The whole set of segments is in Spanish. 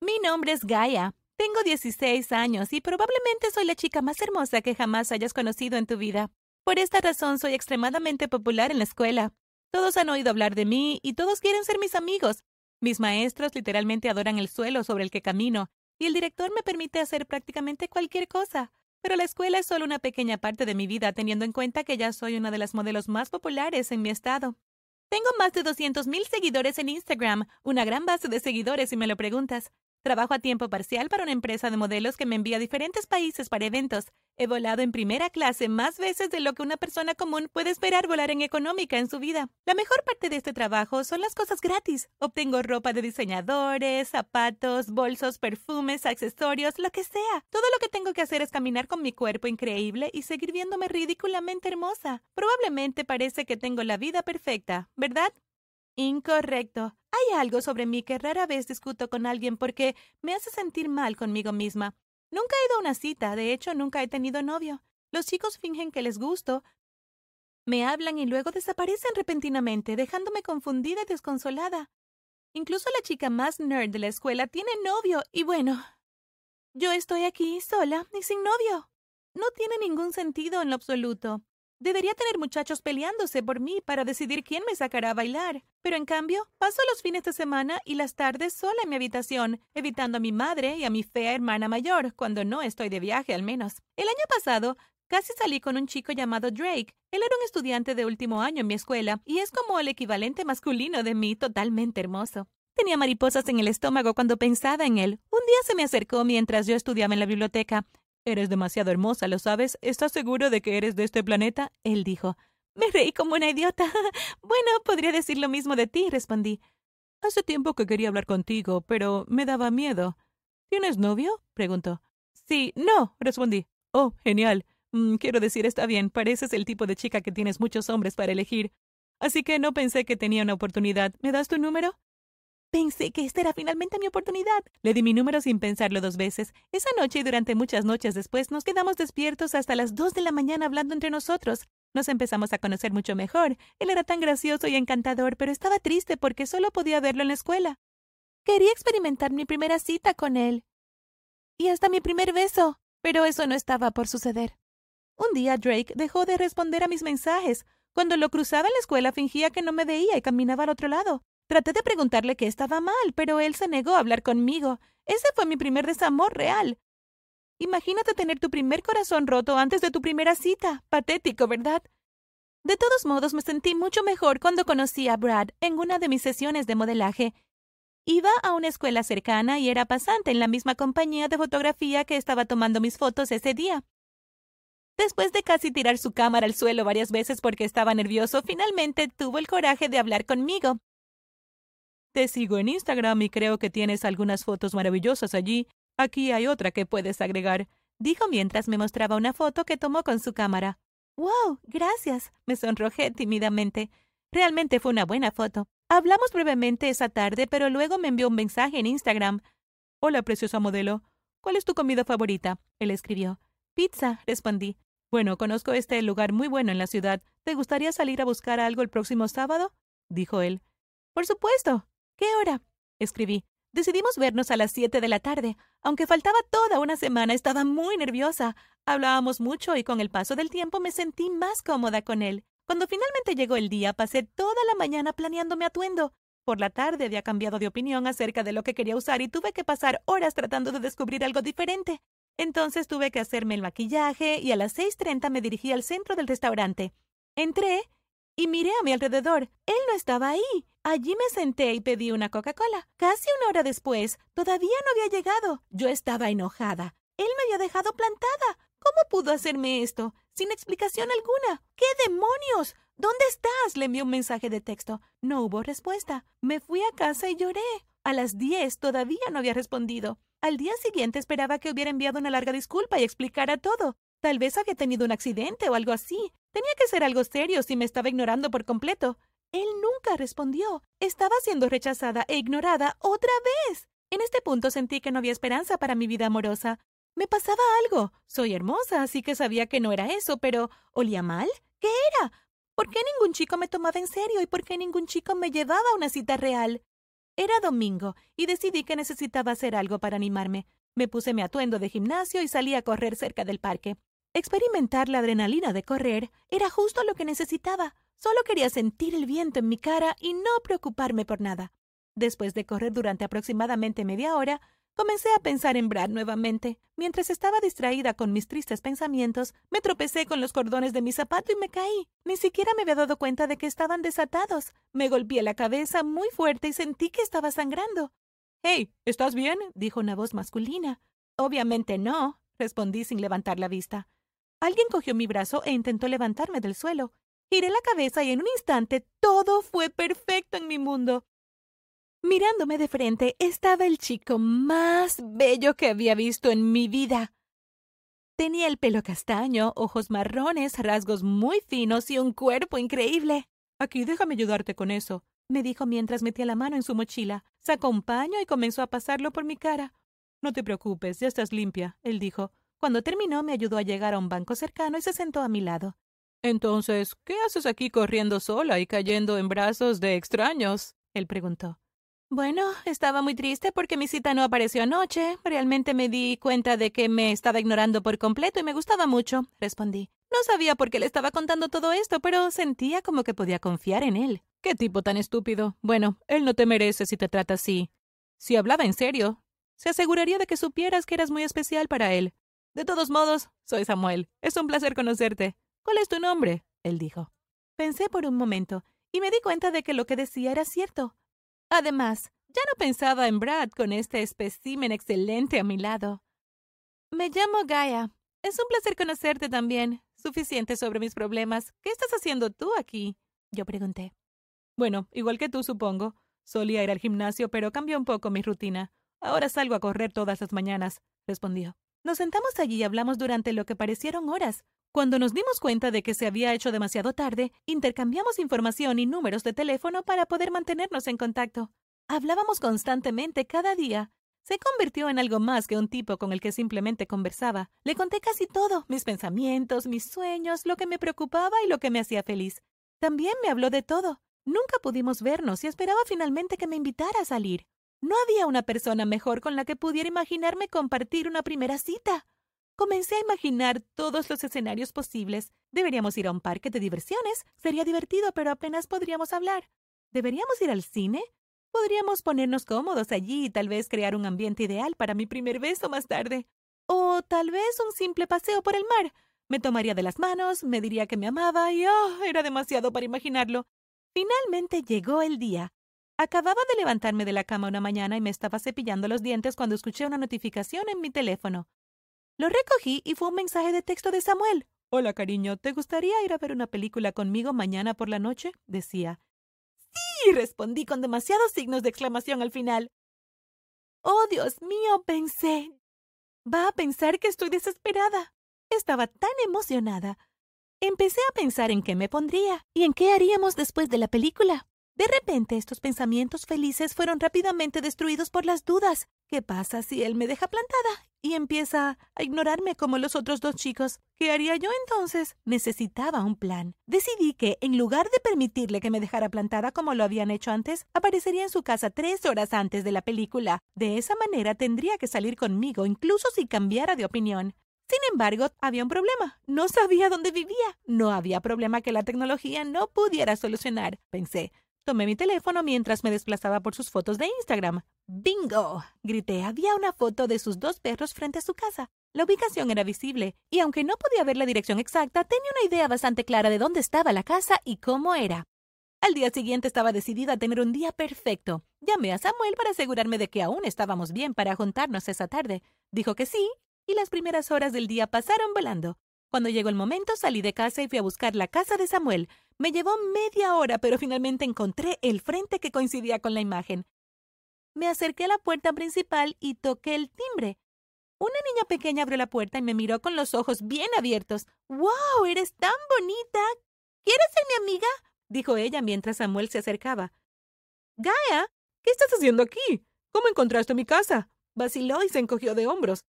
Mi nombre es Gaia. Tengo 16 años y probablemente soy la chica más hermosa que jamás hayas conocido en tu vida. Por esta razón soy extremadamente popular en la escuela. Todos han oído hablar de mí y todos quieren ser mis amigos. Mis maestros literalmente adoran el suelo sobre el que camino y el director me permite hacer prácticamente cualquier cosa. Pero la escuela es solo una pequeña parte de mi vida, teniendo en cuenta que ya soy una de las modelos más populares en mi estado. Tengo más de 200.000 seguidores en Instagram, una gran base de seguidores si me lo preguntas. Trabajo a tiempo parcial para una empresa de modelos que me envía a diferentes países para eventos. He volado en primera clase más veces de lo que una persona común puede esperar volar en económica en su vida. La mejor parte de este trabajo son las cosas gratis. Obtengo ropa de diseñadores, zapatos, bolsos, perfumes, accesorios, lo que sea. Todo lo que tengo que hacer es caminar con mi cuerpo increíble y seguir viéndome ridículamente hermosa. Probablemente parece que tengo la vida perfecta, ¿verdad? Incorrecto. Hay algo sobre mí que rara vez discuto con alguien porque me hace sentir mal conmigo misma. Nunca he ido a una cita, de hecho nunca he tenido novio. Los chicos fingen que les gusto, me hablan y luego desaparecen repentinamente, dejándome confundida y desconsolada. Incluso la chica más nerd de la escuela tiene novio y bueno, yo estoy aquí sola y sin novio. No tiene ningún sentido en lo absoluto. Debería tener muchachos peleándose por mí para decidir quién me sacará a bailar. Pero en cambio, paso los fines de semana y las tardes sola en mi habitación, evitando a mi madre y a mi fea hermana mayor, cuando no estoy de viaje al menos. El año pasado, casi salí con un chico llamado Drake. Él era un estudiante de último año en mi escuela, y es como el equivalente masculino de mí, totalmente hermoso. Tenía mariposas en el estómago cuando pensaba en él. Un día se me acercó mientras yo estudiaba en la biblioteca. Eres demasiado hermosa, ¿lo sabes? ¿Estás seguro de que eres de este planeta? Él dijo. Me reí como una idiota. bueno, podría decir lo mismo de ti, respondí. Hace tiempo que quería hablar contigo, pero me daba miedo. ¿Tienes novio? preguntó. Sí, no, respondí. Oh, genial. Mm, quiero decir, está bien, pareces el tipo de chica que tienes muchos hombres para elegir. Así que no pensé que tenía una oportunidad. ¿Me das tu número? Pensé que esta era finalmente mi oportunidad. Le di mi número sin pensarlo dos veces. Esa noche y durante muchas noches después nos quedamos despiertos hasta las dos de la mañana hablando entre nosotros. Nos empezamos a conocer mucho mejor. Él era tan gracioso y encantador, pero estaba triste porque solo podía verlo en la escuela. Quería experimentar mi primera cita con él. Y hasta mi primer beso. Pero eso no estaba por suceder. Un día Drake dejó de responder a mis mensajes. Cuando lo cruzaba en la escuela fingía que no me veía y caminaba al otro lado. Traté de preguntarle qué estaba mal, pero él se negó a hablar conmigo. Ese fue mi primer desamor real. Imagínate tener tu primer corazón roto antes de tu primera cita. Patético, ¿verdad? De todos modos, me sentí mucho mejor cuando conocí a Brad en una de mis sesiones de modelaje. Iba a una escuela cercana y era pasante en la misma compañía de fotografía que estaba tomando mis fotos ese día. Después de casi tirar su cámara al suelo varias veces porque estaba nervioso, finalmente tuvo el coraje de hablar conmigo. Te sigo en Instagram y creo que tienes algunas fotos maravillosas allí. Aquí hay otra que puedes agregar, dijo mientras me mostraba una foto que tomó con su cámara. ¡Wow! Gracias. Me sonrojé tímidamente. Realmente fue una buena foto. Hablamos brevemente esa tarde, pero luego me envió un mensaje en Instagram. Hola, preciosa modelo. ¿Cuál es tu comida favorita? Él escribió. Pizza, respondí. Bueno, conozco este lugar muy bueno en la ciudad. ¿Te gustaría salir a buscar algo el próximo sábado? dijo él. Por supuesto. ¿Qué hora? escribí. Decidimos vernos a las siete de la tarde. Aunque faltaba toda una semana, estaba muy nerviosa. Hablábamos mucho y con el paso del tiempo me sentí más cómoda con él. Cuando finalmente llegó el día, pasé toda la mañana planeando mi atuendo. Por la tarde había cambiado de opinión acerca de lo que quería usar y tuve que pasar horas tratando de descubrir algo diferente. Entonces tuve que hacerme el maquillaje y a las seis treinta me dirigí al centro del restaurante. Entré y miré a mi alrededor. Él no estaba ahí. Allí me senté y pedí una Coca-Cola. Casi una hora después, todavía no había llegado. Yo estaba enojada. Él me había dejado plantada. ¿Cómo pudo hacerme esto? Sin explicación alguna. ¿Qué demonios? ¿Dónde estás? Le envié un mensaje de texto. No hubo respuesta. Me fui a casa y lloré. A las diez todavía no había respondido. Al día siguiente esperaba que hubiera enviado una larga disculpa y explicara todo. Tal vez había tenido un accidente o algo así. Tenía que ser algo serio si me estaba ignorando por completo. Él nunca respondió. Estaba siendo rechazada e ignorada otra vez. En este punto sentí que no había esperanza para mi vida amorosa. Me pasaba algo. Soy hermosa, así que sabía que no era eso, pero ¿olía mal? ¿Qué era? ¿Por qué ningún chico me tomaba en serio y por qué ningún chico me llevaba a una cita real? Era domingo y decidí que necesitaba hacer algo para animarme. Me puse mi atuendo de gimnasio y salí a correr cerca del parque. Experimentar la adrenalina de correr era justo lo que necesitaba. Solo quería sentir el viento en mi cara y no preocuparme por nada. Después de correr durante aproximadamente media hora, Comencé a pensar en Brad nuevamente. Mientras estaba distraída con mis tristes pensamientos, me tropecé con los cordones de mi zapato y me caí. Ni siquiera me había dado cuenta de que estaban desatados. Me golpeé la cabeza muy fuerte y sentí que estaba sangrando. Hey, ¿estás bien? dijo una voz masculina. Obviamente no, respondí sin levantar la vista. Alguien cogió mi brazo e intentó levantarme del suelo. Giré la cabeza y en un instante todo fue perfecto en mi mundo. Mirándome de frente estaba el chico más bello que había visto en mi vida. Tenía el pelo castaño, ojos marrones, rasgos muy finos y un cuerpo increíble. Aquí déjame ayudarte con eso, me dijo mientras metía la mano en su mochila. Sacó un paño y comenzó a pasarlo por mi cara. No te preocupes, ya estás limpia, él dijo. Cuando terminó me ayudó a llegar a un banco cercano y se sentó a mi lado. Entonces, ¿qué haces aquí corriendo sola y cayendo en brazos de extraños? él preguntó. Bueno, estaba muy triste porque mi cita no apareció anoche. Realmente me di cuenta de que me estaba ignorando por completo y me gustaba mucho, respondí. No sabía por qué le estaba contando todo esto, pero sentía como que podía confiar en él. Qué tipo tan estúpido. Bueno, él no te merece si te trata así. Si hablaba en serio, se aseguraría de que supieras que eras muy especial para él. De todos modos, soy Samuel. Es un placer conocerte. ¿Cuál es tu nombre? él dijo. Pensé por un momento y me di cuenta de que lo que decía era cierto. Además, ya no pensaba en Brad con este espécimen excelente a mi lado. Me llamo Gaia. Es un placer conocerte también. Suficiente sobre mis problemas. ¿Qué estás haciendo tú aquí? Yo pregunté. Bueno, igual que tú, supongo. Solía ir al gimnasio, pero cambió un poco mi rutina. Ahora salgo a correr todas las mañanas, respondió. Nos sentamos allí y hablamos durante lo que parecieron horas. Cuando nos dimos cuenta de que se había hecho demasiado tarde, intercambiamos información y números de teléfono para poder mantenernos en contacto. Hablábamos constantemente cada día. Se convirtió en algo más que un tipo con el que simplemente conversaba. Le conté casi todo, mis pensamientos, mis sueños, lo que me preocupaba y lo que me hacía feliz. También me habló de todo. Nunca pudimos vernos y esperaba finalmente que me invitara a salir. No había una persona mejor con la que pudiera imaginarme compartir una primera cita. Comencé a imaginar todos los escenarios posibles. Deberíamos ir a un parque de diversiones. Sería divertido, pero apenas podríamos hablar. ¿Deberíamos ir al cine? Podríamos ponernos cómodos allí y tal vez crear un ambiente ideal para mi primer beso más tarde. O tal vez un simple paseo por el mar. Me tomaría de las manos, me diría que me amaba y oh, era demasiado para imaginarlo. Finalmente llegó el día. Acababa de levantarme de la cama una mañana y me estaba cepillando los dientes cuando escuché una notificación en mi teléfono. Lo recogí y fue un mensaje de texto de Samuel. Hola, cariño, ¿te gustaría ir a ver una película conmigo mañana por la noche? decía. Sí, respondí con demasiados signos de exclamación al final. Oh, Dios mío, pensé. Va a pensar que estoy desesperada. Estaba tan emocionada. Empecé a pensar en qué me pondría y en qué haríamos después de la película. De repente estos pensamientos felices fueron rápidamente destruidos por las dudas. ¿Qué pasa si él me deja plantada y empieza a ignorarme como los otros dos chicos? ¿Qué haría yo entonces? Necesitaba un plan. Decidí que, en lugar de permitirle que me dejara plantada como lo habían hecho antes, aparecería en su casa tres horas antes de la película. De esa manera tendría que salir conmigo, incluso si cambiara de opinión. Sin embargo, había un problema. No sabía dónde vivía. No había problema que la tecnología no pudiera solucionar, pensé. Tomé mi teléfono mientras me desplazaba por sus fotos de Instagram. ¡Bingo! grité. Había una foto de sus dos perros frente a su casa. La ubicación era visible, y aunque no podía ver la dirección exacta, tenía una idea bastante clara de dónde estaba la casa y cómo era. Al día siguiente estaba decidida a tener un día perfecto. Llamé a Samuel para asegurarme de que aún estábamos bien para juntarnos esa tarde. Dijo que sí, y las primeras horas del día pasaron volando. Cuando llegó el momento, salí de casa y fui a buscar la casa de Samuel. Me llevó media hora, pero finalmente encontré el frente que coincidía con la imagen. Me acerqué a la puerta principal y toqué el timbre. Una niña pequeña abrió la puerta y me miró con los ojos bien abiertos. ¡Wow! ¡Eres tan bonita! ¿Quieres ser mi amiga? dijo ella mientras Samuel se acercaba. Gaia, ¿qué estás haciendo aquí? ¿Cómo encontraste mi casa? vaciló y se encogió de hombros.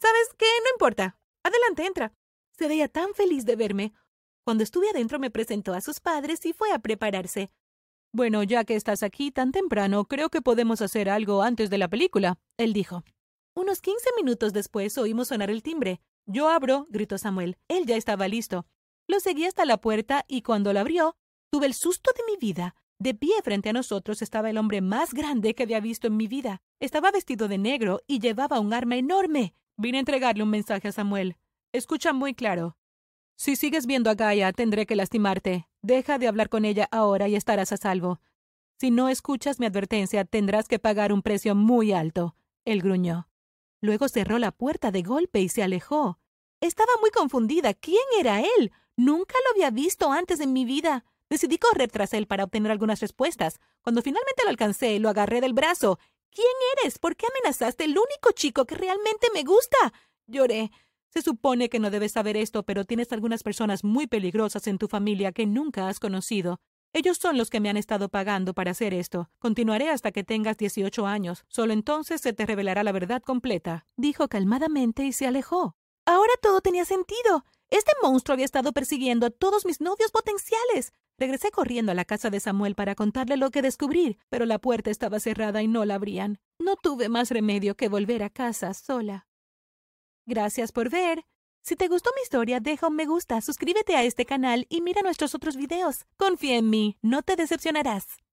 ¿Sabes qué? No importa. Adelante, entra. Se veía tan feliz de verme. Cuando estuve adentro me presentó a sus padres y fue a prepararse. Bueno, ya que estás aquí tan temprano, creo que podemos hacer algo antes de la película, él dijo. Unos quince minutos después oímos sonar el timbre. Yo abro, gritó Samuel. Él ya estaba listo. Lo seguí hasta la puerta y cuando la abrió, tuve el susto de mi vida. De pie frente a nosotros estaba el hombre más grande que había visto en mi vida. Estaba vestido de negro y llevaba un arma enorme. Vine a entregarle un mensaje a Samuel. Escucha muy claro. Si sigues viendo a Gaia, tendré que lastimarte. Deja de hablar con ella ahora y estarás a salvo. Si no escuchas mi advertencia, tendrás que pagar un precio muy alto. Él gruñó. Luego cerró la puerta de golpe y se alejó. Estaba muy confundida. ¿Quién era él? Nunca lo había visto antes en mi vida. Decidí correr tras él para obtener algunas respuestas. Cuando finalmente lo alcancé, lo agarré del brazo. ¿Quién eres? ¿Por qué amenazaste el único chico que realmente me gusta? Lloré. Se supone que no debes saber esto, pero tienes algunas personas muy peligrosas en tu familia que nunca has conocido. Ellos son los que me han estado pagando para hacer esto. Continuaré hasta que tengas dieciocho años. Solo entonces se te revelará la verdad completa. Dijo calmadamente y se alejó. Ahora todo tenía sentido. Este monstruo había estado persiguiendo a todos mis novios potenciales. Regresé corriendo a la casa de Samuel para contarle lo que descubrí, pero la puerta estaba cerrada y no la abrían. No tuve más remedio que volver a casa sola. Gracias por ver. Si te gustó mi historia, deja un me gusta, suscríbete a este canal y mira nuestros otros videos. Confía en mí, no te decepcionarás.